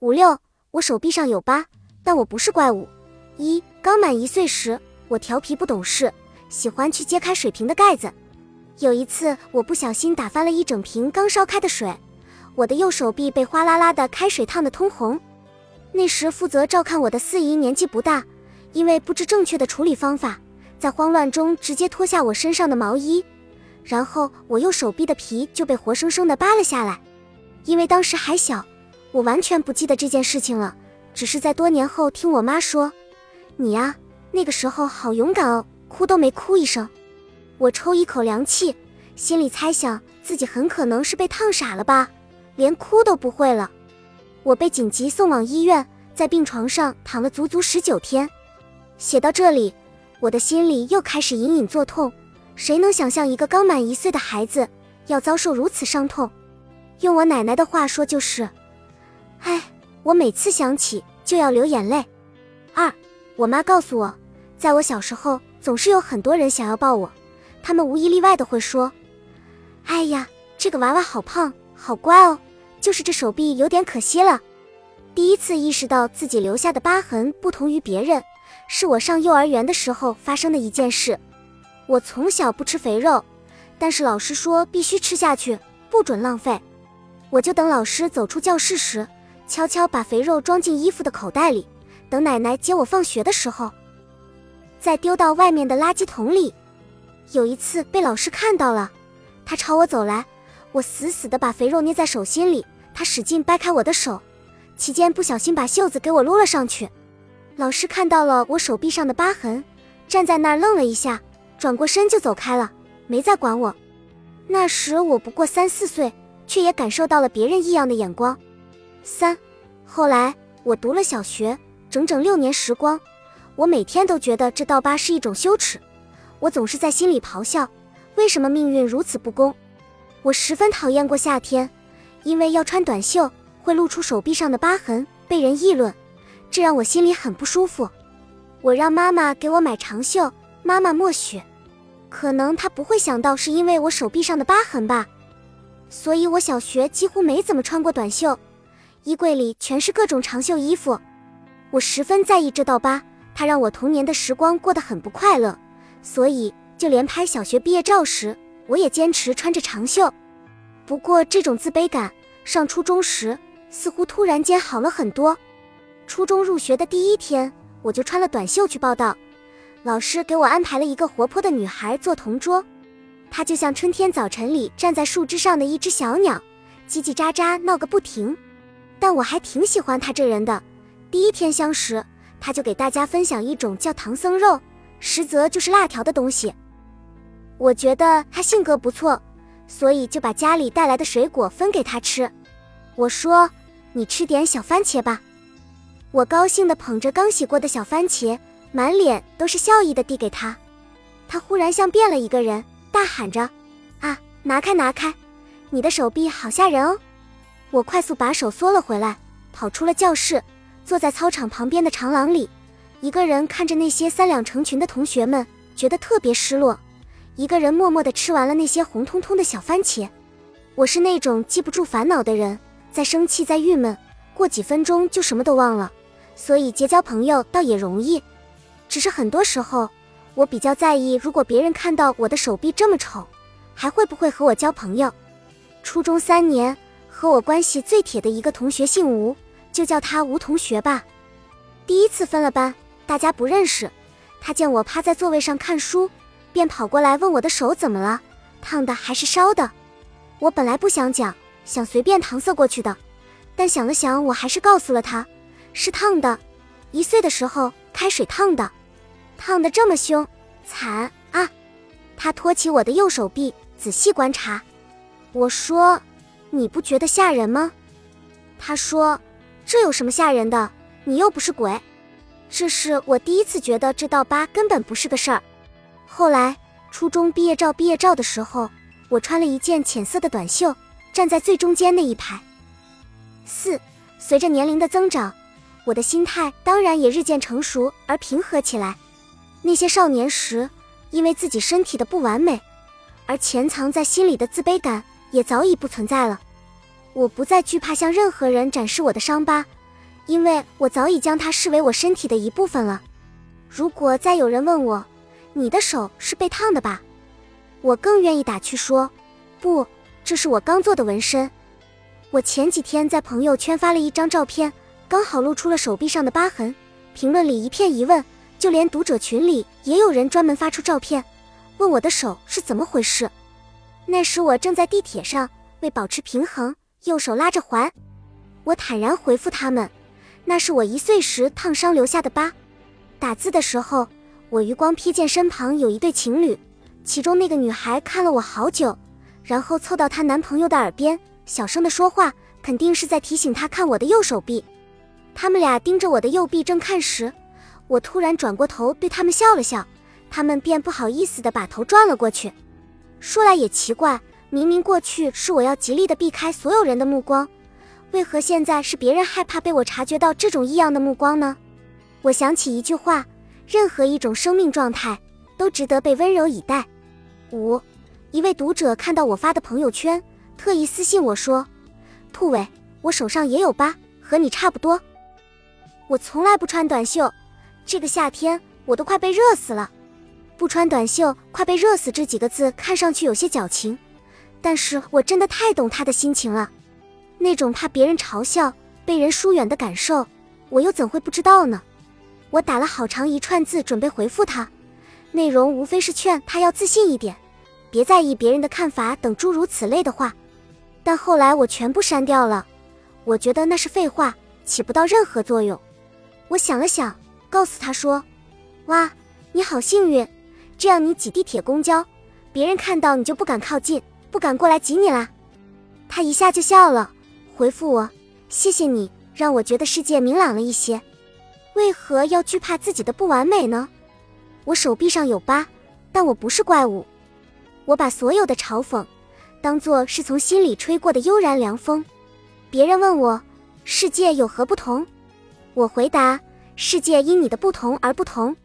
五六，我手臂上有疤，但我不是怪物。一刚满一岁时，我调皮不懂事，喜欢去揭开水瓶的盖子。有一次，我不小心打翻了一整瓶刚烧开的水，我的右手臂被哗啦啦的开水烫得通红。那时负责照看我的四姨年纪不大，因为不知正确的处理方法，在慌乱中直接脱下我身上的毛衣，然后我右手臂的皮就被活生生的扒了下来。因为当时还小，我完全不记得这件事情了，只是在多年后听我妈说：“你呀，那个时候好勇敢哦，哭都没哭一声。”我抽一口凉气，心里猜想自己很可能是被烫傻了吧，连哭都不会了。我被紧急送往医院，在病床上躺了足足十九天。写到这里，我的心里又开始隐隐作痛。谁能想象一个刚满一岁的孩子要遭受如此伤痛？用我奶奶的话说就是，唉，我每次想起就要流眼泪。二，我妈告诉我，在我小时候总是有很多人想要抱我，他们无一例外的会说：“哎呀，这个娃娃好胖，好乖哦。”就是这手臂有点可惜了。第一次意识到自己留下的疤痕不同于别人，是我上幼儿园的时候发生的一件事。我从小不吃肥肉，但是老师说必须吃下去，不准浪费。我就等老师走出教室时，悄悄把肥肉装进衣服的口袋里，等奶奶接我放学的时候，再丢到外面的垃圾桶里。有一次被老师看到了，他朝我走来。我死死地把肥肉捏在手心里，他使劲掰开我的手，期间不小心把袖子给我撸了上去。老师看到了我手臂上的疤痕，站在那儿愣了一下，转过身就走开了，没再管我。那时我不过三四岁，却也感受到了别人异样的眼光。三，后来我读了小学，整整六年时光，我每天都觉得这道疤是一种羞耻，我总是在心里咆哮：为什么命运如此不公？我十分讨厌过夏天，因为要穿短袖会露出手臂上的疤痕，被人议论，这让我心里很不舒服。我让妈妈给我买长袖，妈妈默许。可能她不会想到是因为我手臂上的疤痕吧，所以我小学几乎没怎么穿过短袖，衣柜里全是各种长袖衣服。我十分在意这道疤，它让我童年的时光过得很不快乐，所以就连拍小学毕业照时。我也坚持穿着长袖，不过这种自卑感上初中时似乎突然间好了很多。初中入学的第一天，我就穿了短袖去报道。老师给我安排了一个活泼的女孩做同桌，她就像春天早晨里站在树枝上的一只小鸟，叽叽喳喳闹个不停。但我还挺喜欢他这人的。第一天相识，他就给大家分享一种叫唐僧肉，实则就是辣条的东西。我觉得他性格不错，所以就把家里带来的水果分给他吃。我说：“你吃点小番茄吧。”我高兴地捧着刚洗过的小番茄，满脸都是笑意地递给他。他忽然像变了一个人，大喊着：“啊，拿开拿开！你的手臂好吓人哦！”我快速把手缩了回来，跑出了教室，坐在操场旁边的长廊里，一个人看着那些三两成群的同学们，觉得特别失落。一个人默默地吃完了那些红彤彤的小番茄。我是那种记不住烦恼的人，在生气，在郁闷，过几分钟就什么都忘了，所以结交朋友倒也容易。只是很多时候，我比较在意，如果别人看到我的手臂这么丑，还会不会和我交朋友？初中三年，和我关系最铁的一个同学姓吴，就叫他吴同学吧。第一次分了班，大家不认识，他见我趴在座位上看书。便跑过来问我的手怎么了，烫的还是烧的？我本来不想讲，想随便搪塞过去的，但想了想，我还是告诉了他，是烫的，一岁的时候开水烫的，烫的这么凶，惨啊！他托起我的右手臂，仔细观察。我说：“你不觉得吓人吗？”他说：“这有什么吓人的？你又不是鬼。”这是我第一次觉得这道疤根本不是个事儿。后来，初中毕业照毕业照的时候，我穿了一件浅色的短袖，站在最中间那一排。四，随着年龄的增长，我的心态当然也日渐成熟而平和起来。那些少年时因为自己身体的不完美而潜藏在心里的自卑感也早已不存在了。我不再惧怕向任何人展示我的伤疤，因为我早已将它视为我身体的一部分了。如果再有人问我，你的手是被烫的吧？我更愿意打趣说，不，这是我刚做的纹身。我前几天在朋友圈发了一张照片，刚好露出了手臂上的疤痕，评论里一片疑问，就连读者群里也有人专门发出照片，问我的手是怎么回事。那时我正在地铁上，为保持平衡，右手拉着环。我坦然回复他们，那是我一岁时烫伤留下的疤。打字的时候，我余光瞥见身旁有一对情侣，其中那个女孩看了我好久，然后凑到她男朋友的耳边，小声的说话，肯定是在提醒他看我的右手臂。他们俩盯着我的右臂正看时，我突然转过头对他们笑了笑，他们便不好意思的把头转了过去。说来也奇怪，明明过去是我要极力的避开所有人的目光，为何现在是别人害怕被我察觉到这种异样的目光呢？我想起一句话：任何一种生命状态都值得被温柔以待。五，一位读者看到我发的朋友圈，特意私信我说：“兔尾，我手上也有疤，和你差不多。”我从来不穿短袖，这个夏天我都快被热死了。不穿短袖，快被热死这几个字看上去有些矫情，但是我真的太懂他的心情了，那种怕别人嘲笑、被人疏远的感受，我又怎会不知道呢？我打了好长一串字准备回复他，内容无非是劝他要自信一点，别在意别人的看法等诸如此类的话，但后来我全部删掉了，我觉得那是废话，起不到任何作用。我想了想，告诉他说：“哇，你好幸运，这样你挤地铁、公交，别人看到你就不敢靠近，不敢过来挤你啦。”他一下就笑了，回复我：“谢谢你，让我觉得世界明朗了一些。”为何要惧怕自己的不完美呢？我手臂上有疤，但我不是怪物。我把所有的嘲讽当作是从心里吹过的悠然凉风。别人问我世界有何不同，我回答世界因你的不同而不同。